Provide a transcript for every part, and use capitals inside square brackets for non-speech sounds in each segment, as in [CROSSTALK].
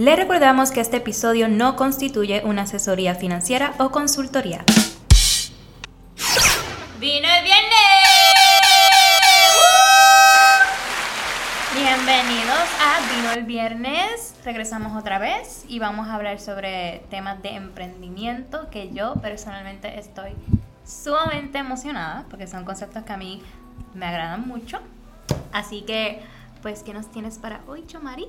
Le recordamos que este episodio no constituye una asesoría financiera o consultoría. ¡Vino el viernes! Bienvenidos a Vino el viernes. Regresamos otra vez y vamos a hablar sobre temas de emprendimiento que yo personalmente estoy sumamente emocionada porque son conceptos que a mí me agradan mucho. Así que, pues, ¿qué nos tienes para hoy, Chomari?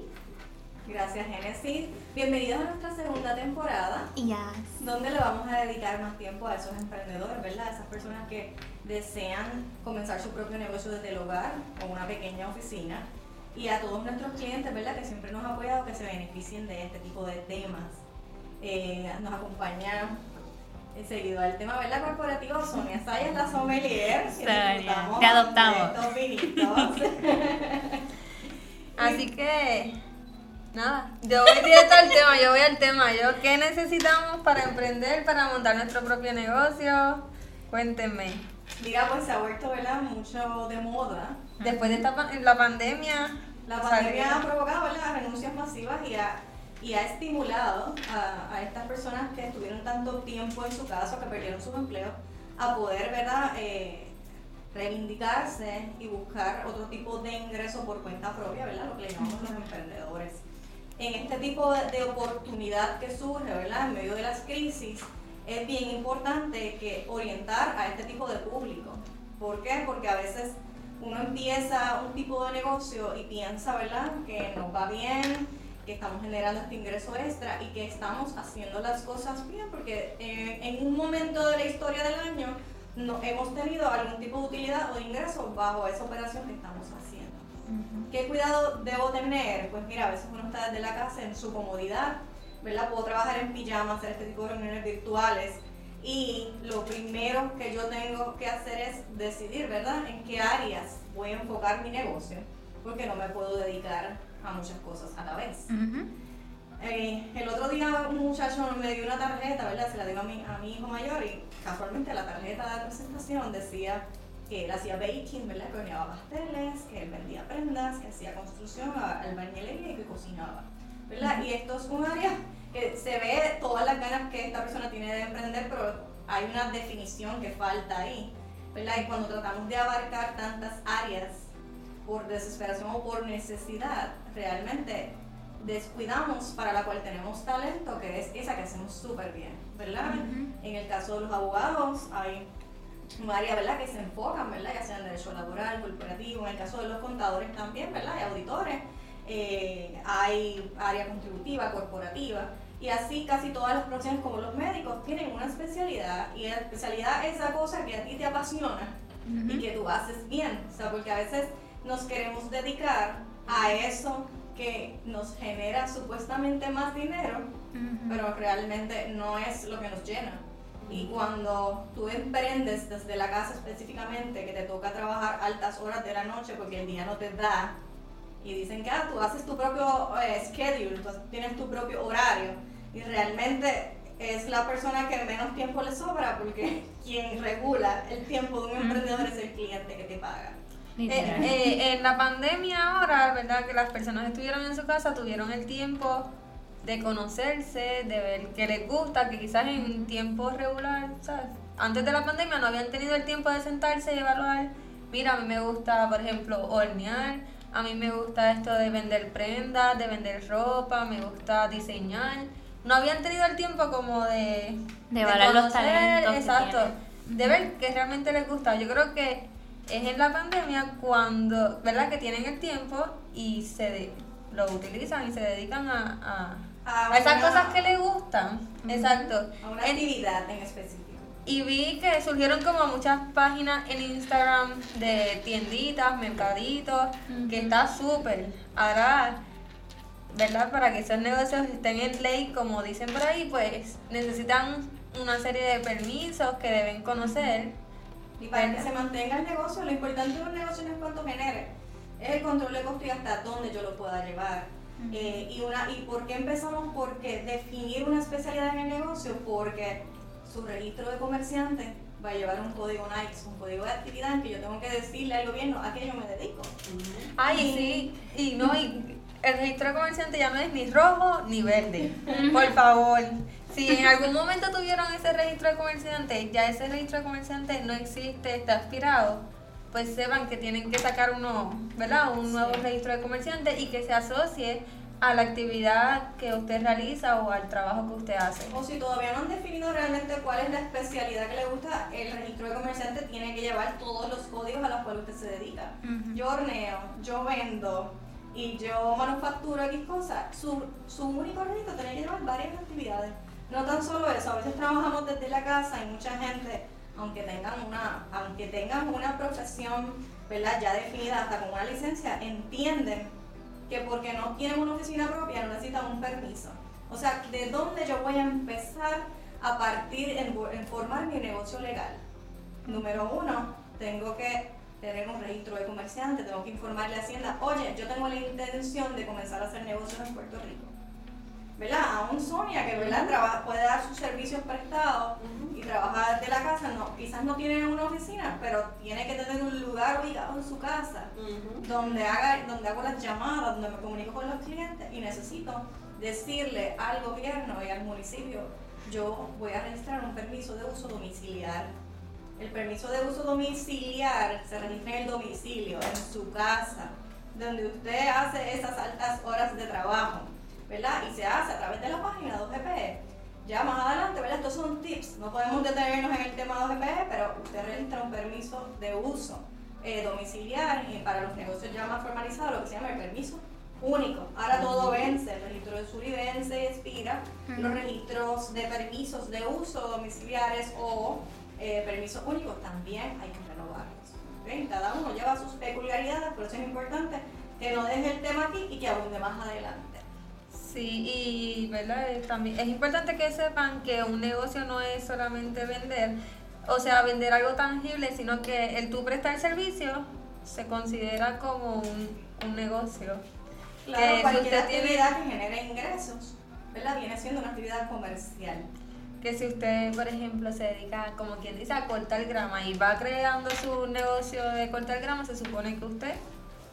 Gracias, Genesis. Bienvenidos a nuestra segunda temporada, Yes. donde le vamos a dedicar más tiempo a esos emprendedores, ¿verdad? Esas personas que desean comenzar su propio negocio desde el hogar o una pequeña oficina. Y a todos nuestros clientes, ¿verdad? Que siempre nos han apoyado, que se beneficien de este tipo de temas. Eh, nos acompaña eh, seguido al tema, ¿verdad? Corporativo, Sonia Sayas, la sommelier. Sonia, te adoptamos. estos. [LAUGHS] [LAUGHS] Así que, nada, yo voy directo al tema, yo voy al tema. Yo, ¿qué necesitamos para emprender, para montar nuestro propio negocio? Cuéntenme. Mira, pues se ha vuelto, ¿verdad? Mucho de moda. Después de esta, la pandemia, La pandemia ha provocado ¿verdad? renuncias masivas y ha, y ha estimulado a, a estas personas que estuvieron tanto tiempo en su casa, que perdieron sus empleos, a poder ¿verdad? Eh, reivindicarse y buscar otro tipo de ingreso por cuenta propia, ¿verdad? lo que le llamamos los emprendedores. En este tipo de, oportunidad que surge ¿verdad? en medio de las crisis, es bien importante que orientar a este tipo de público. ¿Por qué? Porque a veces uno empieza un tipo de negocio y piensa, ¿verdad?, que nos va bien, que estamos generando este ingreso extra y que estamos haciendo las cosas bien, porque eh, en un momento de la historia del año no, hemos tenido algún tipo de utilidad o de ingreso bajo esa operación que estamos haciendo. ¿Qué cuidado debo tener? Pues mira, a veces uno está desde la casa en su comodidad, ¿verdad? Puedo trabajar en pijama, hacer este tipo de reuniones virtuales y lo primero que yo tengo que hacer es decidir, ¿verdad? En qué áreas voy a enfocar mi negocio, porque no me puedo dedicar a muchas cosas a la vez. Eh, el otro día un muchacho me dio una tarjeta, ¿verdad? Se la dio a mi, a mi hijo mayor y casualmente la tarjeta de presentación decía que él hacía baking, ¿verdad? Que horneaba pasteles, que él vendía prendas, que hacía construcción, albañilería y que cocinaba, ¿verdad? Y esto es un área que se ve todas las ganas que esta persona tiene de emprender, pero hay una definición que falta ahí, ¿verdad? Y cuando tratamos de abarcar tantas áreas por desesperación o por necesidad, realmente descuidamos para la cual tenemos talento, que es esa que hacemos súper bien, ¿verdad? En el caso de los abogados hay área, ¿verdad?, que se enfocan, ¿verdad?, ya sea en derecho laboral, corporativo, en el caso de los contadores también, ¿verdad?, y auditores, eh, hay área contributiva, corporativa, y así casi todas las profesiones como los médicos tienen una especialidad, y la especialidad es esa cosa que a ti te apasiona y que tú haces bien, o sea, porque a veces nos queremos dedicar a eso que nos genera supuestamente más dinero, pero realmente no es lo que nos llena. Y cuando tú emprendes desde la casa específicamente, que te toca trabajar altas horas de la noche porque el día no te da, y dicen que ah, tú haces tu propio eh, schedule, tú tienes tu propio horario, y realmente es la persona que menos tiempo le sobra porque [LAUGHS] quien regula el tiempo de un emprendedor es el cliente que te paga. eh, eh, en la pandemia ahora, ¿verdad? Que las personas estuvieron en su casa, tuvieron el tiempo de conocerse, de ver qué les gusta, que quizás en tiempo regular, ¿sabes? Antes de la pandemia no habían tenido el tiempo de sentarse y evaluar, mira, a mí me gusta, por ejemplo, hornear, a mí me gusta esto de vender prendas, de vender ropa, me gusta diseñar. No habían tenido el tiempo como de... De evaluar los conocer, talentos Exacto. De ver qué realmente les gusta. Yo creo que es en la pandemia cuando, ¿verdad? Que tienen el tiempo y se de- lo utilizan y se dedican a, a, A a esas cosas que les gustan. Exacto. A una En- actividad en específico. y vi que surgieron como muchas páginas en Instagram de tienditas, mercaditos, que está súper. Ahora, ¿verdad? Para que esos negocios estén en ley, como dicen por ahí, pues necesitan una serie de permisos que deben conocer. Y para que se mantenga el negocio, lo importante de un negocio no es cuánto genere, es el control de costo y hasta dónde yo lo pueda llevar. Eh, y, una, ¿Y por qué empezamos? Porque definir una especialidad en el negocio, porque su registro de comerciante va a llevar un código NICE, un código de actividad en que yo tengo que decirle al gobierno a qué yo me dedico. Ay, sí, y no, y el registro de comerciante ya no es ni rojo ni verde. Por favor. Si en algún momento tuvieron ese registro de comerciante, ya ese registro de comerciante no existe, está expirado, pues sepan que tienen que sacar uno, ¿verdad? Un nuevo registro de comerciante y que se asocie a la actividad que usted realiza o al trabajo que usted hace. O si todavía no han definido realmente cuál es la especialidad que le gusta, el registro de comerciante tiene que llevar todos los códigos a los cuales usted se dedica. Yo horneo, yo vendo y yo manufacturo X cosas. Su, su único registro tiene que llevar varias actividades. No tan solo eso, a veces trabajamos desde la casa y mucha gente, aunque tengan una, aunque tengan una profesión ¿verdad? ya definida hasta con una licencia, entienden que porque no tienen una oficina propia no necesitan un permiso. O sea, ¿de dónde yo voy a empezar a partir en, formar mi negocio legal? Número uno, tengo que tener un registro de comerciante, tengo que informarle a Hacienda, oye, yo tengo la intención de comenzar a hacer negocios en Puerto Rico. ¿Verdad? Aún Sonia, que ¿verdad? puede dar sus servicios prestados y trabajar desde la casa, no, quizás no tiene una oficina, pero tiene que tener un lugar ubicado en su casa donde, haga, donde hago las llamadas, donde me comunico con los clientes y necesito decirle al gobierno y al municipio, yo voy a registrar un permiso de uso domiciliar. El permiso de uso domiciliar se registra en el domicilio, en su casa, donde usted hace esas altas horas de trabajo ¿verdad? Y se hace a través de la página 2GPE. Ya más adelante, ¿verdad? Estos son tips. No podemos detenernos en el tema 2GPE, pero usted registra un permiso de uso eh, domiciliar y para los negocios ya más formalizados, lo que se llama el permiso único. Ahora todo vence, el registro de Suri vence y expira. Los registros de permisos de uso domiciliares o eh, permisos únicos también hay que renovarlos. Cada uno lleva sus peculiaridades, por eso es importante que no deje el tema aquí y que abunde más adelante. Sí, y ¿verdad? También es importante que sepan que un negocio no es solamente vender, o sea, vender algo tangible, sino que el tú prestar servicio se considera como un, negocio. Claro, que cualquier actividad que genere ingresos, ¿verdad? Viene siendo una actividad comercial. Que si usted, por ejemplo, se dedica, como quien dice, a cortar grama y va creando su negocio de cortar grama, se supone que usted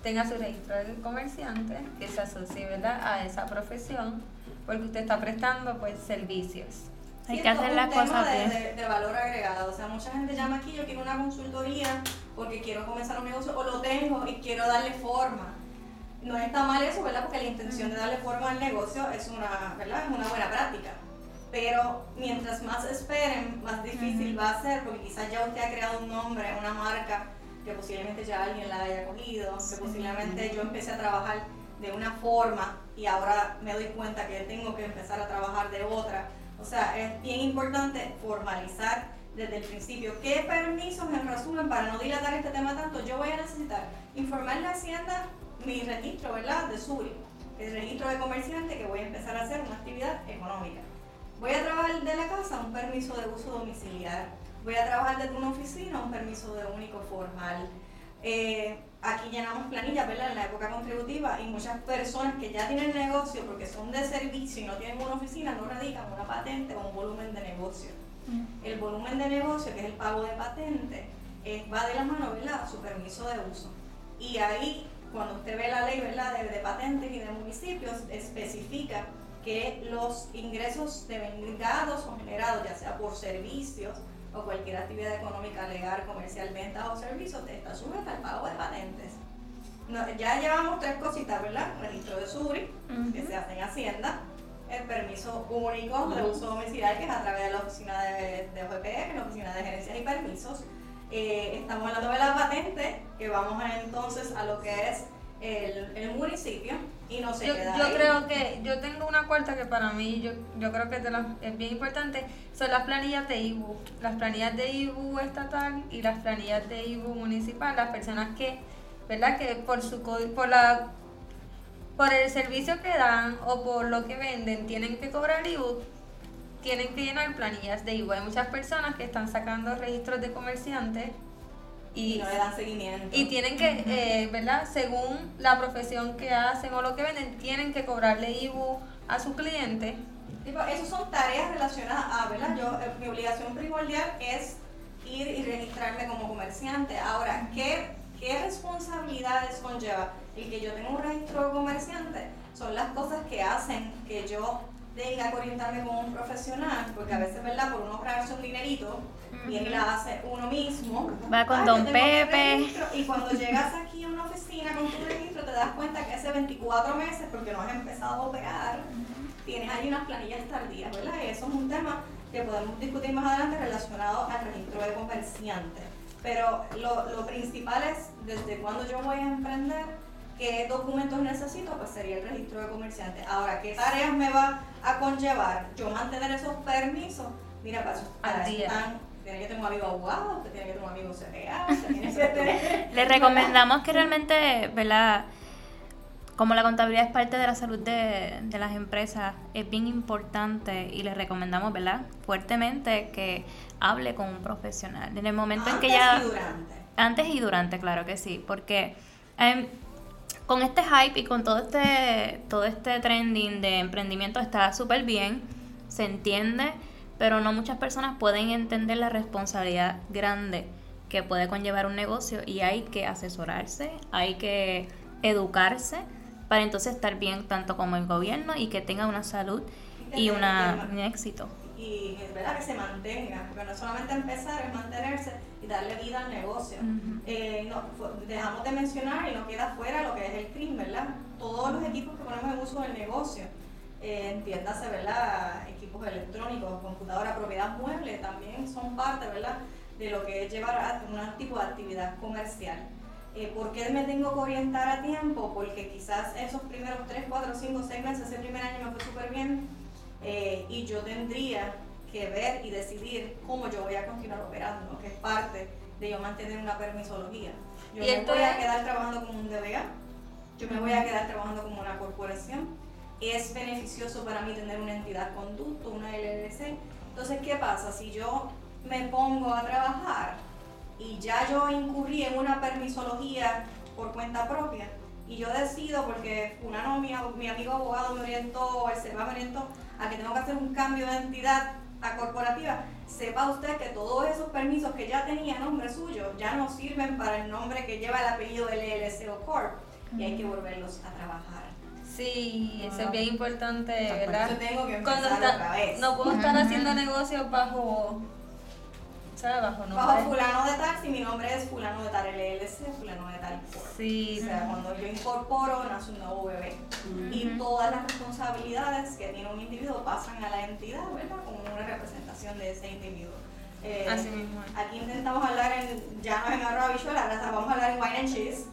tenga su registro de comerciante que se asocie ¿verdad? a esa profesión porque usted está prestando pues servicios. Hay que hacer las cosas de, de, valor agregado. O sea, mucha gente llama aquí, yo quiero una consultoría porque quiero comenzar un negocio o lo tengo y quiero darle forma. No está mal eso, ¿verdad? Porque la intención de darle forma al negocio es una, ¿verdad? Es una buena práctica. Pero mientras más esperen, más difícil va a ser porque quizás ya usted ha creado un nombre, una marca que posiblemente ya alguien la haya cogido, que posiblemente yo empecé a trabajar de una forma y ahora me doy cuenta que tengo que empezar a trabajar de otra. O sea, es bien importante formalizar desde el principio qué permisos en resumen para no dilatar este tema tanto yo voy a necesitar informarle a Hacienda mi registro, ¿verdad? De SURI, el registro de comerciante que voy a empezar a hacer una actividad económica. Voy a trabajar de la casa un permiso de uso domiciliar voy a trabajar desde una oficina, un permiso de único formal. Eh, aquí llenamos planillas, ¿verdad? En la época contributiva y muchas personas que ya tienen negocio porque son de servicio y no tienen una oficina no radican una patente o un volumen de negocio. Mm. El volumen de negocio, que es el pago de patente, va de la mano, ¿verdad? Su permiso de uso. Y ahí, cuando usted ve la ley, ¿verdad? De, de patentes y de municipios, especifica que los ingresos devengados o generados, ya sea por servicios, o cualquier actividad económica, legal, comercial, venta o servicios está sujeta al pago de patentes. ya llevamos tres cositas, ¿verdad? Registro de SURI, que se hace en Hacienda, el permiso único de uso domiciliario, que es a través de la oficina de, de OGP, que es la oficina de gerencias y permisos. Eh, estamos hablando de la patente, que vamos entonces a lo que es el, el municipio y no se yo, queda yo creo que yo tengo una cuarta que para mí yo, yo creo que es, bien importante son las planillas de IBU. Las planillas de IBU estatal y las planillas de IBU municipal. Las personas que verdad que por su por la por el servicio que dan o por lo que venden tienen que cobrar IBU tienen que llenar planillas de IBU. Hay muchas personas que están sacando registros de comerciantes y, no le dan seguimiento. Y tienen que, eh, ¿verdad? Según la profesión que hacen o lo que venden, tienen que cobrarle IBU a su cliente. Esas son tareas relacionadas a, ¿verdad? Yo, eh, mi obligación primordial es ir y registrarme como comerciante. Ahora, ¿qué, qué responsabilidades conlleva el que yo tenga un registro de comerciante? son las cosas que hacen que yo tenga que orientarme con un profesional, porque a veces, ¿verdad? Por uno ahorrarse un dinerito, y él la hace uno mismo. Va con "Ay, Don Pepe". registro", Y cuando llegas aquí a una oficina con tu registro, te das cuenta que hace 24 meses, porque no has empezado a operar, tienes ahí unas planillas tardías, ¿verdad? Y eso es un tema que podemos discutir más adelante relacionado al registro de comerciante. Pero lo, lo principal es, desde cuando yo voy a emprender, qué documentos necesito, pues sería el registro de comerciante. Ahora, ¿qué tareas me va a conllevar yo mantener esos permisos? Mira, para eso para eso están, tiene que tener un amigo abogado, usted tiene que tener un amigo CPA, usted tiene que [LAUGHS] tener... Les recomendamos que [LAUGHS] realmente, ¿verdad? Como la contabilidad es parte de la salud de, de las empresas, es bien importante y les recomendamos, ¿verdad? Fuertemente que hable con un profesional. En el momento en que Antes ya... y durante. Antes y durante, claro que sí, porque em, con este hype y con todo este, todo este trending de emprendimiento está súper bien, se entiende, pero no muchas personas pueden entender la responsabilidad grande que puede conllevar un negocio y hay que asesorarse, hay que educarse para entonces estar bien tanto como el gobierno y que tenga una salud y una, un éxito. y es verdad que se mantenga, porque no solamente empezar, es mantenerse y darle vida al negocio. Eh, no, dejamos de mencionar y no queda fuera lo que es el CRIM, ¿verdad? Todos los equipos que ponemos en uso del negocio, eh, entiéndase, ¿verdad? Equipos electrónicos, computadora, propiedad mueble, también son parte, ¿verdad? De lo que es llevar a un tipo de actividad comercial. Eh, ¿Por qué me tengo que orientar a tiempo? Porque quizás esos primeros 3, 4, 5, 6 meses, ese primer año me fue súper bien eh, y yo tendría que ver y decidir cómo yo voy a continuar operando, que es parte de yo mantener una permisología. Yo Y me voy a quedar trabajando como un DBA, yo me voy a quedar trabajando como una corporación. Es beneficioso para mí tener una entidad conducto, una LLC. Entonces, ¿qué pasa? Si yo me pongo a trabajar y ya yo incurrí en una permisología por cuenta propia y yo decido porque mi, ab- mi amigo abogado me orientó el SEPA me orientó a que tengo que hacer un cambio de entidad a corporativa, sepa usted que todos esos permisos que ya tenía a nombre suyo ya no sirven para el nombre que lleva el apellido LLC o Corp y hay que volverlos a trabajar. Sí, eso es bien importante, ¿verdad? Yo tengo que Cuando está- otra vez. no puedo estar haciendo negocios bajo, ¿sabes? Bajo nombre. Bajo fulano de tal, si mi nombre es fulano de tal LLC, fulano de tal. Sí, O sea, cuando yo incorporo, nace un nuevo bebé. Y todas las responsabilidades que tiene un individuo pasan a la entidad, ¿verdad? Como una representación de ese individuo. Eh, así mismo. Aquí intentamos hablar en, ya no en arroba visual, ahora vamos a hablar en wine and cheese.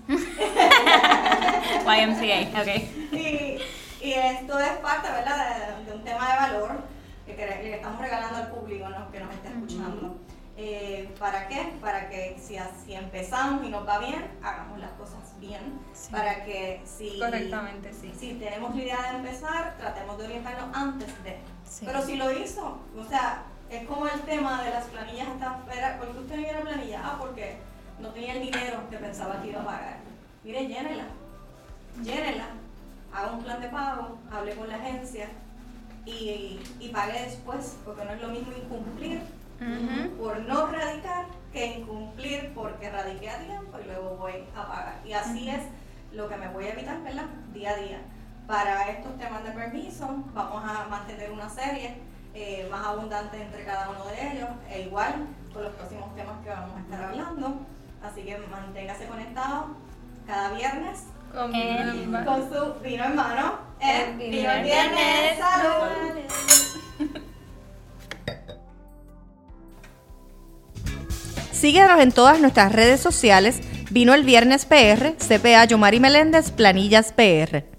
YMCA, ok. [LAUGHS] Y, y esto es parte, ¿verdad? De, de un tema de valor que, que le estamos regalando al público ¿no? que nos está escuchando. Eh, ¿Para qué? Para que si, si empezamos y nos va bien, hagamos las cosas bien. Sí. Para que si, Correctamente, sí. si tenemos la idea de empezar, tratemos de orientarnos antes de. Sí. Pero si lo hizo, o sea, es como el tema de las planillas hasta era, ¿por qué usted no quiere la planilla? Ah, porque no tenía el dinero que pensaba que iba a pagar. Mire, llénela, llénela, haga un plan de pago, hable con la agencia y, y pague después, porque no es lo mismo incumplir Ujú. por no radicar que incumplir porque radiqué a tiempo y luego voy a pagar. Y así es lo que me voy a evitar, ¿verdad? Día a día. Para estos temas de permiso, vamos a mantener una serie eh, más abundante entre cada uno de ellos, e igual con los próximos temas que vamos a estar hablando. Así que manténgase conectado cada viernes Con Eh, su vino en mano. en El Vino Vino en Viernes. Viernes. ¡Salud! [LAUGHS] Síguenos en todas nuestras redes sociales. Vino el Viernes PR, CPA Yomari Meléndez, Planillas PR.